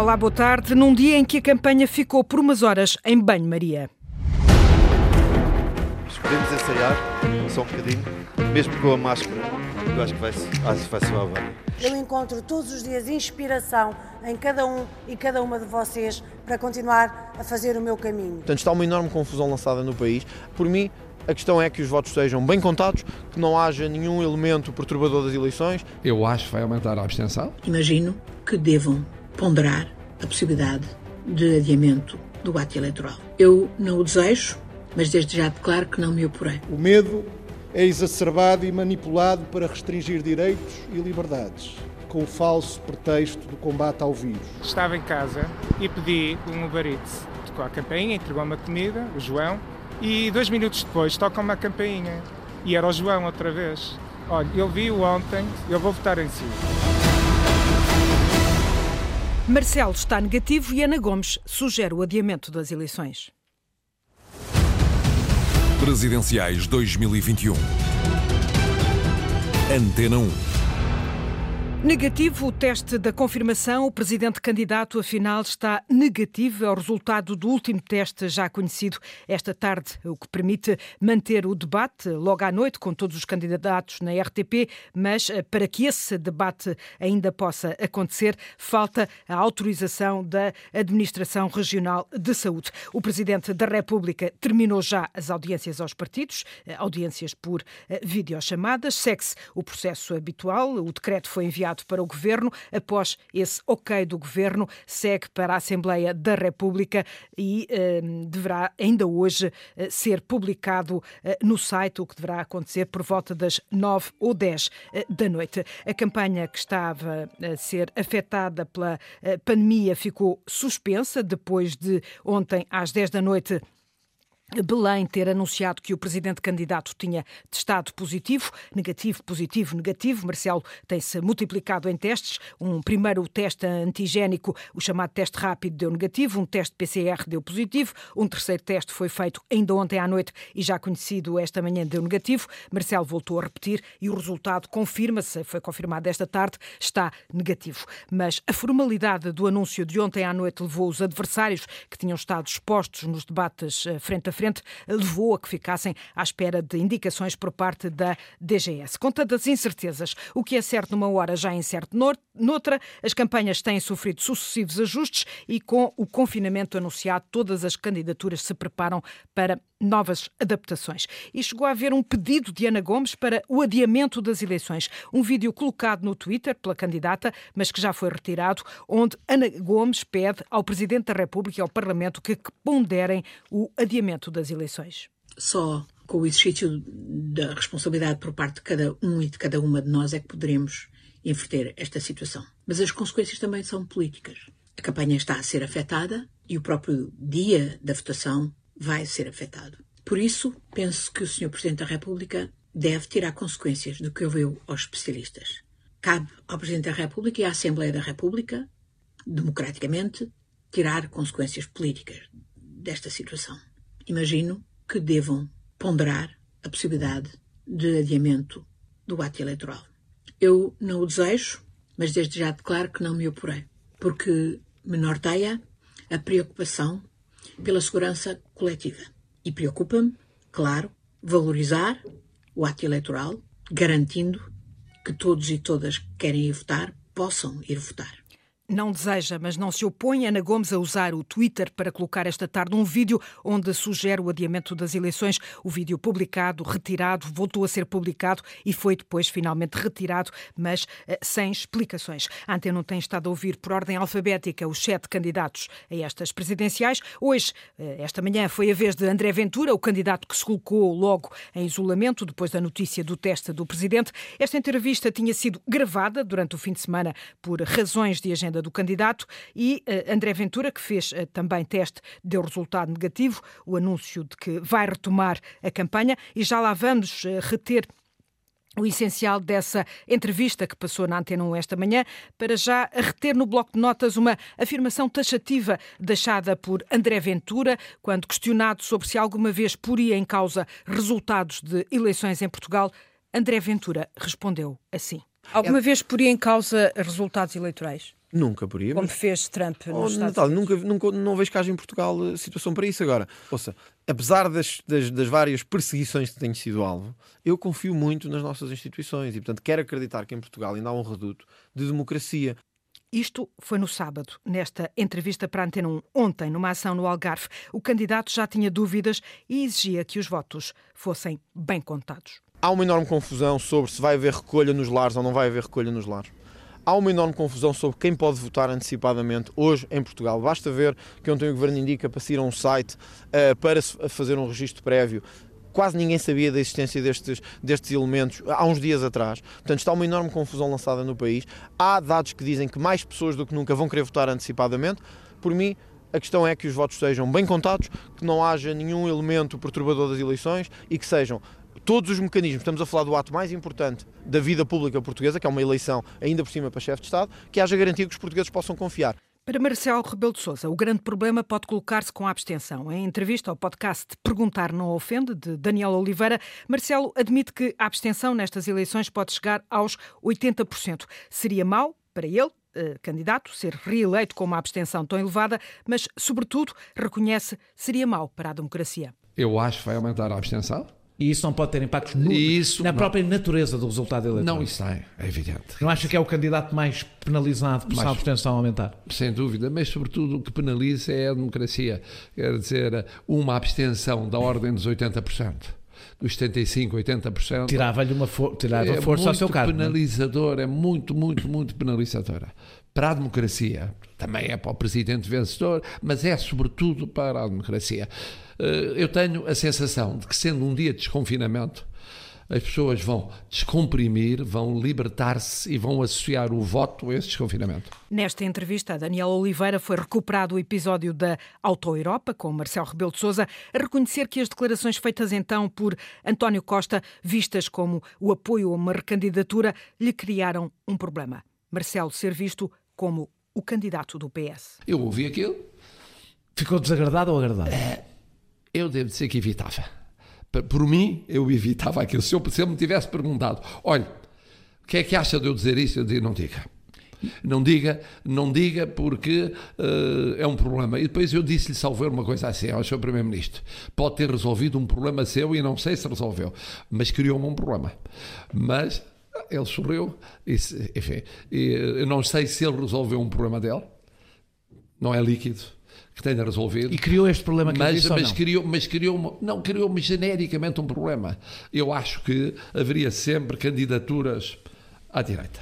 Olá, boa tarde. Num dia em que a campanha ficou por umas horas em banho-maria. Podemos ensaiar só um bocadinho, mesmo com a máscara. Eu acho que vai, acho que vai soar bem. Eu encontro todos os dias inspiração em cada um e cada uma de vocês para continuar a fazer o meu caminho. Portanto, está uma enorme confusão lançada no país. Por mim, a questão é que os votos sejam bem contados, que não haja nenhum elemento perturbador das eleições. Eu acho que vai aumentar a abstenção. Imagino que devam ponderar a possibilidade de adiamento do ato eleitoral. Eu não o desejo, mas desde já declaro que não me oporei. O medo é exacerbado e manipulado para restringir direitos e liberdades, com o falso pretexto do combate ao vírus. Estava em casa e pedi um Uber Eats. Tocou a campainha, entregou-me a comida, o João, e dois minutos depois toca-me a campainha. E era o João outra vez. Olha, eu vi-o ontem, eu vou votar em si. Marcelo está negativo e Ana Gomes sugere o adiamento das eleições. Presidenciais 2021. Antena 1. Negativo o teste da confirmação. O presidente candidato, afinal, está negativo. É o resultado do último teste já conhecido esta tarde, o que permite manter o debate logo à noite com todos os candidatos na RTP. Mas eh, para que esse debate ainda possa acontecer, falta a autorização da Administração Regional de Saúde. O presidente da República terminou já as audiências aos partidos, eh, audiências por eh, videochamadas. Segue-se o processo habitual. O decreto foi enviado enviado para o Governo. Após esse ok do Governo, segue para a Assembleia da República e eh, deverá ainda hoje eh, ser publicado eh, no site, o que deverá acontecer por volta das 9 ou 10 eh, da noite. A campanha que estava a ser afetada pela eh, pandemia ficou suspensa depois de ontem às 10 da noite Belém ter anunciado que o presidente candidato tinha testado positivo, negativo, positivo, negativo. Marcelo tem-se multiplicado em testes. Um primeiro teste antigénico, o chamado teste rápido, deu negativo. Um teste PCR deu positivo. Um terceiro teste foi feito ainda ontem à noite e já conhecido esta manhã deu negativo. Marcelo voltou a repetir e o resultado confirma-se, foi confirmado esta tarde, está negativo. Mas a formalidade do anúncio de ontem à noite levou os adversários que tinham estado expostos nos debates eh, frente a frente levou a que ficassem à espera de indicações por parte da DGS. Com tantas incertezas, o que é certo numa hora já é incerto noutra, as campanhas têm sofrido sucessivos ajustes e com o confinamento anunciado, todas as candidaturas se preparam para novas adaptações. E chegou a haver um pedido de Ana Gomes para o adiamento das eleições. Um vídeo colocado no Twitter pela candidata, mas que já foi retirado, onde Ana Gomes pede ao Presidente da República e ao Parlamento que ponderem o adiamento das eleições. Só com o exercício da responsabilidade por parte de cada um e de cada uma de nós é que poderemos inverter esta situação. Mas as consequências também são políticas. A campanha está a ser afetada e o próprio dia da votação vai ser afetado. Por isso, penso que o Sr. Presidente da República deve tirar consequências do que ouviu aos especialistas. Cabe ao Presidente da República e à Assembleia da República, democraticamente, tirar consequências políticas desta situação. Imagino que devam ponderar a possibilidade de adiamento do ato eleitoral. Eu não o desejo, mas desde já declaro que não me oporei, porque me norteia a preocupação pela segurança coletiva. E preocupa-me, claro, valorizar o ato eleitoral, garantindo que todos e todas que querem ir votar possam ir votar não deseja, mas não se opõe Ana Gomes a usar o Twitter para colocar esta tarde um vídeo onde sugere o adiamento das eleições. O vídeo publicado, retirado, voltou a ser publicado e foi depois finalmente retirado, mas uh, sem explicações. A Antena tem estado a ouvir por ordem alfabética os sete candidatos a estas presidenciais. Hoje, uh, esta manhã, foi a vez de André Ventura, o candidato que se colocou logo em isolamento depois da notícia do teste do presidente. Esta entrevista tinha sido gravada durante o fim de semana por razões de agenda do candidato e uh, André Ventura, que fez uh, também teste, deu resultado negativo, o anúncio de que vai retomar a campanha e já lá vamos uh, reter o essencial dessa entrevista que passou na Antena 1 esta manhã, para já reter no bloco de notas uma afirmação taxativa deixada por André Ventura, quando questionado sobre se alguma vez poria em causa resultados de eleições em Portugal, André Ventura respondeu assim. Alguma vez poria em causa resultados eleitorais? Nunca por aí. Como fez Trump nos Oh, Estados Unidos. nunca, nunca, não vejo cá em Portugal eh, situação para isso agora. Ouça, apesar das, das, das várias perseguições que tenho sido alvo, eu confio muito nas nossas instituições e, portanto, quero acreditar que em Portugal ainda há um reduto de democracia. Isto foi no sábado, nesta entrevista para a Antena 1. Ontem, numa ação no Algarve, o candidato já tinha dúvidas e exigia que os votos fossem bem contados. Há uma enorme confusão sobre se vai haver recolha nos lares ou não vai haver recolha nos lares. Há uma enorme confusão sobre quem pode votar antecipadamente hoje em Portugal. Basta ver que ontem o Governo indica para se ir a um site eh, para fazer um registro prévio. Quase ninguém sabia da existência destes, destes elementos há uns dias atrás. Portanto, está uma enorme confusão lançada no país. Há dados que dizem que mais pessoas do que nunca vão querer votar antecipadamente. Por mim, a questão é que os votos sejam bem contados, que não haja nenhum elemento perturbador das eleições e que sejam todos os mecanismos, estamos a falar do ato mais importante da vida pública portuguesa, que é uma eleição ainda por cima para chefe de Estado, que haja garantia que os portugueses possam confiar. Para Marcelo Rebelo de Sousa, o grande problema pode colocar-se com a abstenção. Em entrevista ao podcast Perguntar Não Ofende, de Daniel Oliveira, Marcelo admite que a abstenção nestas eleições pode chegar aos 80%. Seria mau para ele, eh, candidato, ser reeleito com uma abstenção tão elevada, mas, sobretudo, reconhece seria mau para a democracia. Eu acho que vai aumentar a abstenção. E isso não pode ter impactos no, Isso na não. própria natureza do resultado eleitoral. Não, isso é, é evidente. Não acha que é o candidato mais penalizado por Mais. abstenção aumentar? Sem dúvida, mas sobretudo o que penaliza é a democracia. Quer dizer, uma abstenção da ordem dos 80%, dos 75%, 80%. Tirava-lhe uma for tirava é força ao muito seu cargo. é? penalizador, é muito, muito, muito penalizadora. Para a democracia, também é para o presidente vencedor, mas é sobretudo para a democracia. Eh, Eu tenho a sensação de que, sendo um dia de desconfinamento, as pessoas vão descomprimir, vão libertar-se e vão associar o voto a esse desconfinamento. Nesta entrevista, a Daniel Oliveira foi recuperado o episódio da Auto-Europa, com Marcelo Rebelo de Sousa, a reconhecer que as declarações feitas então por António Costa, vistas como o apoio a uma recandidatura, lhe criaram um problema. Marcelo ser visto como o candidato do PS. Eu ouvi aquilo, Ficou desagradado ou agradado? eu devo dizer que evitava. Por mim, eu evitava aquilo. Se eu, se ele me tivesse perguntado, olha, o que é que acha de eu dizer isso? Eu digo, não diga. Não diga, não diga porque eh, é um problema. E depois eu disse-lhe, salvo erro, uma coisa assim, ao Sr. Primeiro-Ministro, pode ter resolvido um problema seu e não sei se resolveu, mas criou-me um problema. Mas ele sorriu, e, enfim, e, eu não sei se ele resolveu um problema dele, não é líquido que tenha resolvido. E criou este problema que Mas, disse mas não? criou, mas criou, uma- não criou-me genericamente um problema. Eu acho que haveria sempre candidaturas à direita.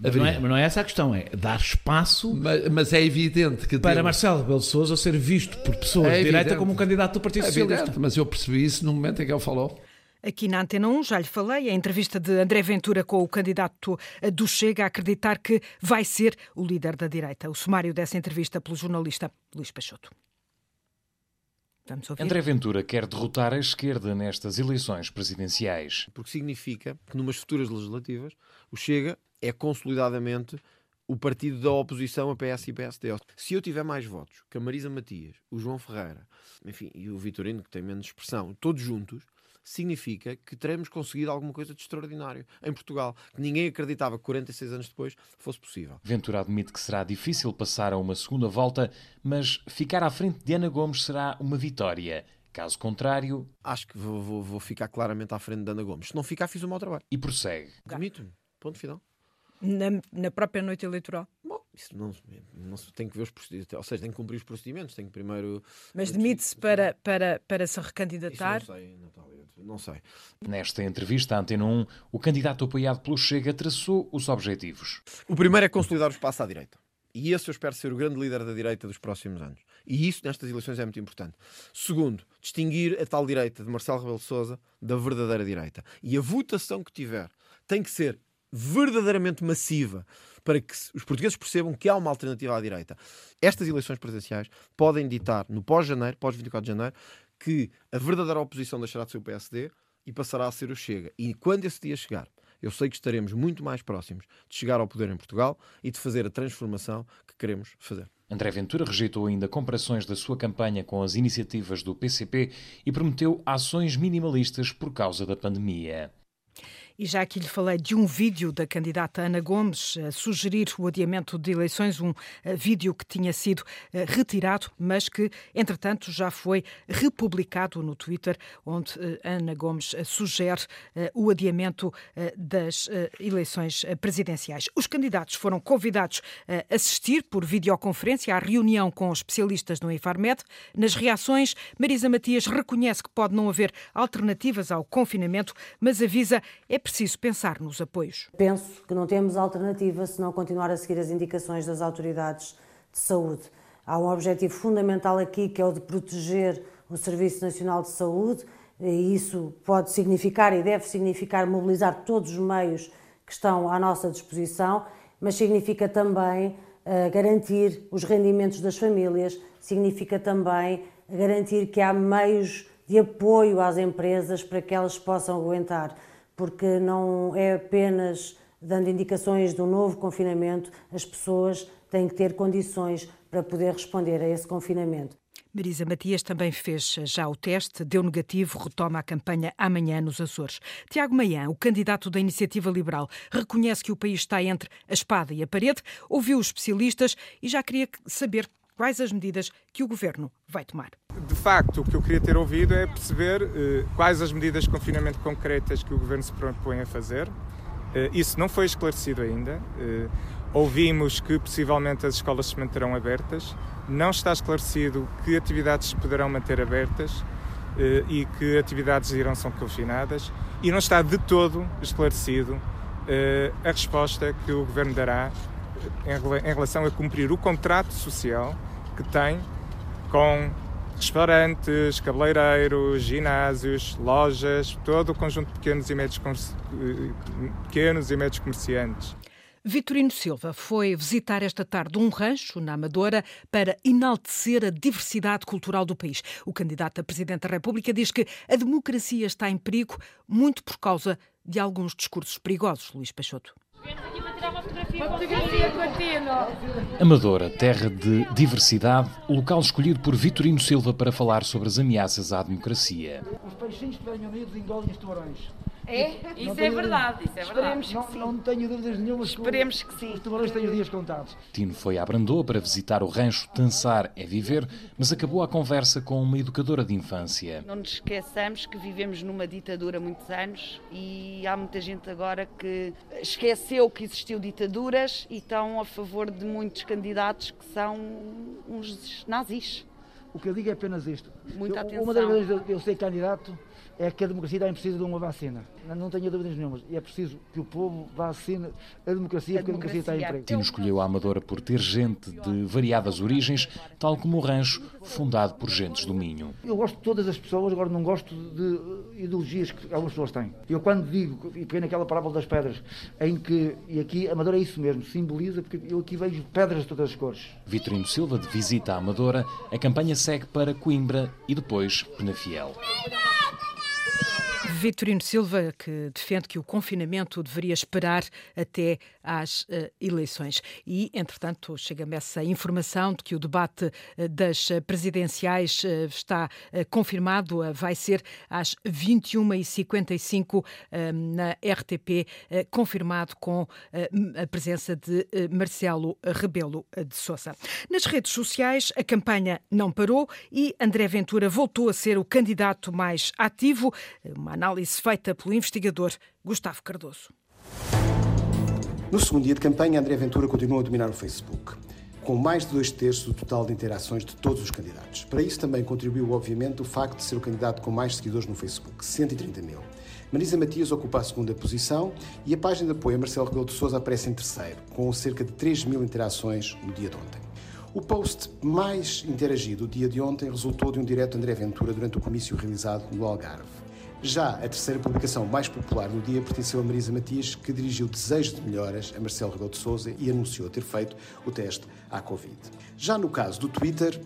Mas não, é, mas não é essa a questão, é dar espaço Mas, mas é evidente que para Marcelo Rebelo de Sousa ser visto por pessoas É de direita como um candidato do Partido é Socialista. evidente, mas eu percebi isso no momento em que ele falou. Aqui na Antena 1, já lhe falei, a entrevista de André Ventura com o candidato do Chega a acreditar que vai ser o líder da direita. O sumário dessa entrevista pelo jornalista Luís Peixoto. André Ventura quer derrotar a esquerda nestas eleições presidenciais. Porque significa que numas futuras legislativas o Chega é consolidadamente o partido da oposição a PS e PSD. Se eu tiver mais votos que a Marisa Matias, o João Ferreira, enfim, e o Vitorino, que tem menos expressão, todos juntos, significa que teremos conseguido alguma coisa de extraordinário em Portugal, que ninguém acreditava que 46 anos depois fosse possível. Ventura admite que será difícil passar a uma segunda volta, mas ficar à frente de Ana Gomes será uma vitória. Caso contrário, Acho que vou, vou- vou ficar claramente à frente de Ana Gomes. Se não ficar, fiz o mau trabalho. e prossegue. Demito-me. Ponto final. Na, na própria noite eleitoral. Isso não, não se tem que ver os procedimentos, ou seja, tem que cumprir os procedimentos, tem que primeiro. Mas demite-se para, para, para se Isso recandidatar. não sei, Natália, não sei. Nesta entrevista à Antena 1, o candidato apoiado pelo Chega traçou os objetivos. O primeiro é consolidar o espaço à direita. E esse eu espero ser o grande líder da direita dos próximos anos. E isso nestas eleições é muito importante. Segundo, distinguir a tal direita de Marcelo Rebelo Sousa da verdadeira direita. E a votação que tiver tem que ser verdadeiramente massiva para que os portugueses percebam que há uma alternativa à direita. Estas eleições presidenciais podem ditar, no pós-janeiro, pós-24 de janeiro, que a verdadeira oposição deixará de ser o PSD e passará a ser o Chega. E quando esse dia chegar, eu sei que estaremos muito mais próximos de chegar ao poder em Portugal e de fazer a transformação que queremos fazer. André Ventura rejeitou ainda comparações da sua campanha com as iniciativas do PCP e prometeu ações minimalistas por causa da pandemia. E já aqui lhe falei de um vídeo da candidata Ana Gomes a sugerir o adiamento de eleições, um uh, vídeo que tinha sido uh, retirado, mas que, entretanto, já foi republicado no Twitter, onde uh, Ana Gomes sugere o adiamento das eleições presidenciais. Os candidatos foram convidados a assistir por videoconferência à reunião com especialistas no Infarmed. Nas reações, Marisa Matias reconhece que pode não haver alternativas ao confinamento, mas avisa é preciso pensar nos apoios. Penso que não temos alternativa se não continuar a seguir as indicações das autoridades de saúde. Há um objetivo fundamental aqui que é o de proteger o Serviço Nacional de Saúde, e isso pode significar e deve significar mobilizar todos os meios que estão à nossa disposição, mas significa também uh, garantir os rendimentos das famílias, significa também garantir que há meios de apoio às empresas para que elas possam aguentar, porque não é apenas dando indicações do novo confinamento, as pessoas têm que ter condições para poder responder a esse confinamento. Marisa Matias também fez já o teste, deu negativo, retoma a campanha amanhã nos Açores. Tiago Maian, o candidato da Iniciativa Liberal, reconhece que o país está entre a espada e a parede, ouviu os especialistas e já queria saber quais as medidas que o governo vai tomar. Facto, o que eu queria ter ouvido é perceber eh, quais as medidas de confinamento concretas que o governo se propõe a fazer. Eh, isso não foi esclarecido ainda. Eh, ouvimos que possivelmente as escolas se manterão abertas. Não está esclarecido que atividades se poderão manter abertas e que atividades irão ser confinadas. E não está de todo esclarecido a resposta que o governo dará em relação a cumprir o contrato social que tem com restaurantes, cabeleireiros, ginásios, lojas, todo o conjunto de pequenos e médios, pequenos e médios comerciantes. Vitorino Silva foi visitar esta tarde um rancho na Amadora para enaltecer a diversidade cultural do país. O candidato a Presidente da República diz que a democracia está em perigo muito por causa de alguns discursos perigosos, Luís Peixoto. Amadora, terra de diversidade, o local escolhido por Vitorino Silva para falar sobre as ameaças à democracia. Os peixinhos que venham unidos engolem os tubarões. É? Isso é verdade, isso é verdade. Esperemos não, não tenho dúvidas nenhumas Esperemos que, sim. Os tubarões têm os dias contados. Tino foi à Brandoa para visitar o rancho Dançar é Viver, mas acabou a conversa com uma educadora de infância. Não nos esqueçamos que vivemos numa ditadura há muitos anos e há muita gente agora que esqueceu que existiu ditaduras e estão a favor de muitos candidatos que são uns nazis. O que eu digo é apenas isto. Muita eu, atenção. Uma das vezes eu, eu ser candidato é que a democracia também precisa de uma vacina. Não tenho dúvidas nenhumas. E é preciso que o povo vacine a democracia, a porque democracia. a democracia está em emprego. Tino escolheu a Amadora por ter gente de variadas origens, tal como o rancho, fundado por gentes do Minho. Eu gosto de todas as pessoas, agora não gosto de ideologias que algumas pessoas têm. Eu quando digo, e peguei naquela parábola das pedras, em que, e aqui a Amadora é isso mesmo, simboliza, porque eu aqui vejo pedras de todas as cores. Vitorino Silva, de visita à Amadora, a campanha segue para Coimbra e depois Penafiel. Vitorino Silva, que defende que o confinamento deveria esperar até às uh, eleições. E, entretanto, chega-me essa informação de que o debate uh, das presidenciais uh, está confirmado, vai ser às 21h55 na RTP, confirmado com a presença de Marcelo Rebelo de Sousa. Nas redes sociais, a campanha não parou e André Ventura voltou a ser o candidato mais ativo. Uma análise feita pelo investigador Gustavo Cardoso. No segundo dia de campanha, André Ventura continuou a dominar o Facebook, com mais de dois terços do total de interações de todos os candidatos. Para isso também contribuiu, obviamente, o facto de ser o candidato com mais seguidores no Facebook, 130 mil. Marisa Matias ocupa a segunda posição e a página de apoio a Marcelo Rebelo de Sousa aparece em terceiro, com cerca de 3 mil interações no dia de ontem. O post mais interagido do dia de ontem resultou de um direto André Ventura durante o comício realizado no Algarve. Já a terceira publicação mais popular no dia pertenceu a Marisa Matias, que dirigiu desejos de melhoras a Marcelo Rebelo de Sousa e anunciou ter feito o teste à Covid. Já no caso do Twitter,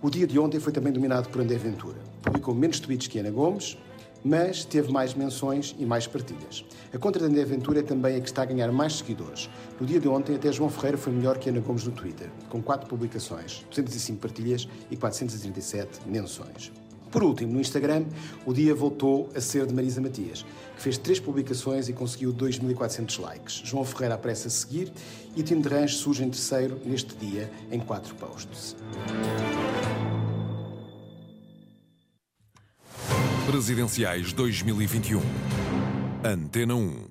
o dia de ontem foi também dominado por André Ventura. Publicou menos tweets que Ana Gomes, mas teve mais menções e mais partilhas. A contra de André Ventura é também a que está a ganhar mais seguidores. No dia de ontem, até João Ferreira foi melhor que Ana Gomes no Twitter, com 4 publicações, 205 partilhas e 437 menções. Por último, no Instagram, o dia voltou a ser de Marisa Matias, que fez três publicações e conseguiu 2.400 likes. João Ferreira aparece a seguir e Tim de Range surge em terceiro neste dia em quatro posts. Presidenciais 2021. Antena 1.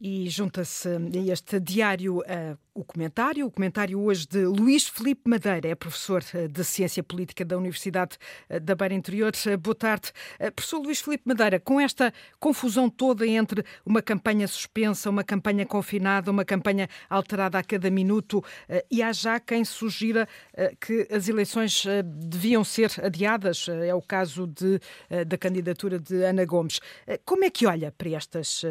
E junta-se a este diário uh, o comentário, o comentário hoje de Luís Felipe Madeira, é professor uh, de Ciência Política da Universidade uh, da Beira Interior. boa tarde. professor Luís Felipe Madeira, com esta confusão toda entre uma campanha suspensa, uma campanha confinada, uma campanha alterada a cada minuto, e há já quem sugira que as eleições deviam ser adiadas, é o caso de, da candidatura de Ana Gomes. como é que olha para, estas,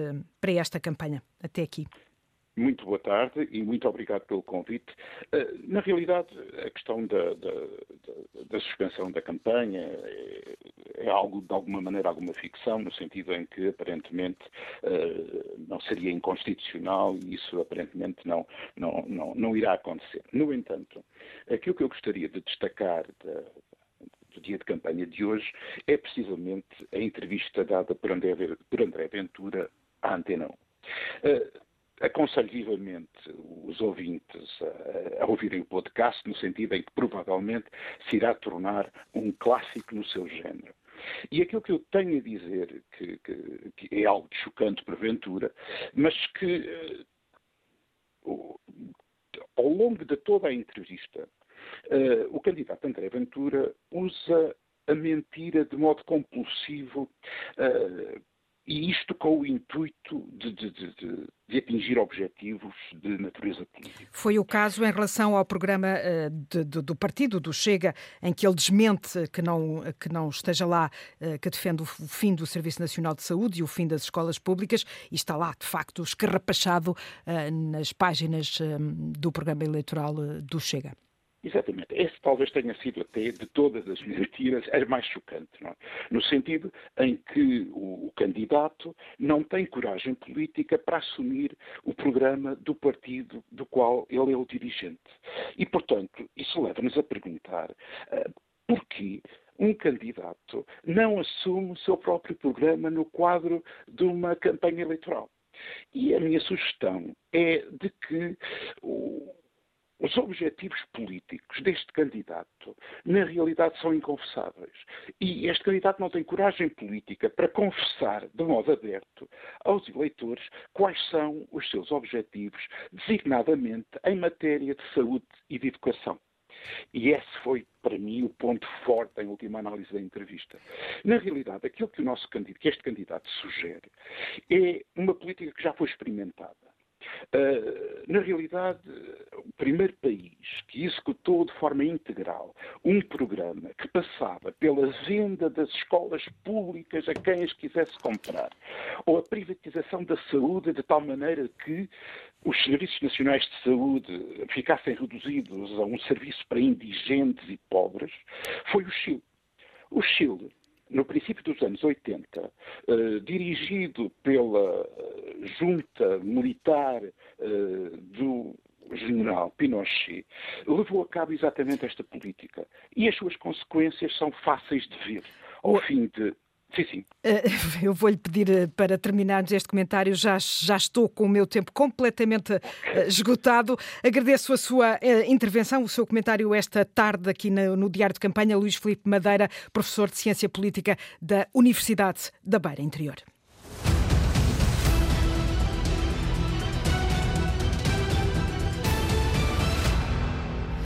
para esta campanha? até aqui. Muito boa tarde e muito obrigado pelo convite. Eh, na realidade, a questão da, da, da suspensão da campanha é, é, algo, de alguma maneira, alguma ficção, no sentido em que, aparentemente, eh, não seria inconstitucional e isso, aparentemente, não, não, não, não irá acontecer. No entanto, aquilo que eu gostaria de destacar da, do dia de campanha de hoje é precisamente a entrevista dada por André, por André Ventura à Antena 1. Aconselho vivamente os ouvintes a, a, ouvirem o podcast, no sentido em que provavelmente se irá tornar um clássico no seu género. E aquilo que eu tenho a dizer, que, que, que é algo chocante porventura, mas que uh, ao longo de toda a entrevista, uh, o candidato André Ventura usa a mentira de modo compulsivo uh, e isto com o intuito de, de, de, de, atingir objetivos de natureza política. Foi o caso em relação ao programa uh, do partido, do Chega, em que ele desmente que não, que não esteja lá, uh, que defende o fim do Serviço Nacional de Saúde e o fim das escolas públicas, e está lá, de facto, escarrapachado uh, nas páginas do programa eleitoral do Chega. Exatamente. Esse talvez tenha sido até, de todas as mentiras, a mais chocante, é? no sentido em que o, candidato não tem coragem política para assumir o programa do partido do qual ele é o dirigente. E, portanto, isso leva-nos a perguntar uh, porquê um candidato não assume o seu próprio programa no quadro de uma campanha eleitoral. E a minha sugestão é de que o, os objetivos políticos deste candidato, na realidade, são inconfessáveis. E este candidato não tem coragem política para confessar de modo aberto aos eleitores quais são os seus objetivos, designadamente em matéria de saúde e de educação. E esse foi, para mim, o ponto forte em última análise da entrevista. Na realidade, aquilo que, o nosso candidato, que este candidato sugere é uma política que já foi experimentada na realidade, o primeiro país que executou de forma integral um programa que passava pela venda das escolas públicas a quem as quisesse comprar, ou a privatização da saúde de tal maneira que os serviços nacionais de saúde ficassem reduzidos a um serviço para indigentes e pobres, foi o Chile. O Chile no princípio dos anos 80, uh, eh, dirigido pela eh, junta militar uh, do general Pinochet, levou a cabo exatamente esta política. E as suas consequências são fáceis de ver. Ao fim de Sim, sim. Eh, eu vou-lhe pedir eh, para terminarmos este comentário, já, já estou com o meu tempo completamente okay. esgotado. Agradeço a sua intervenção, o seu comentário esta tarde aqui no, no Diário de Campanha, Luís Filipe Madeira, professor de Ciência Política da Universidade da Beira Interior.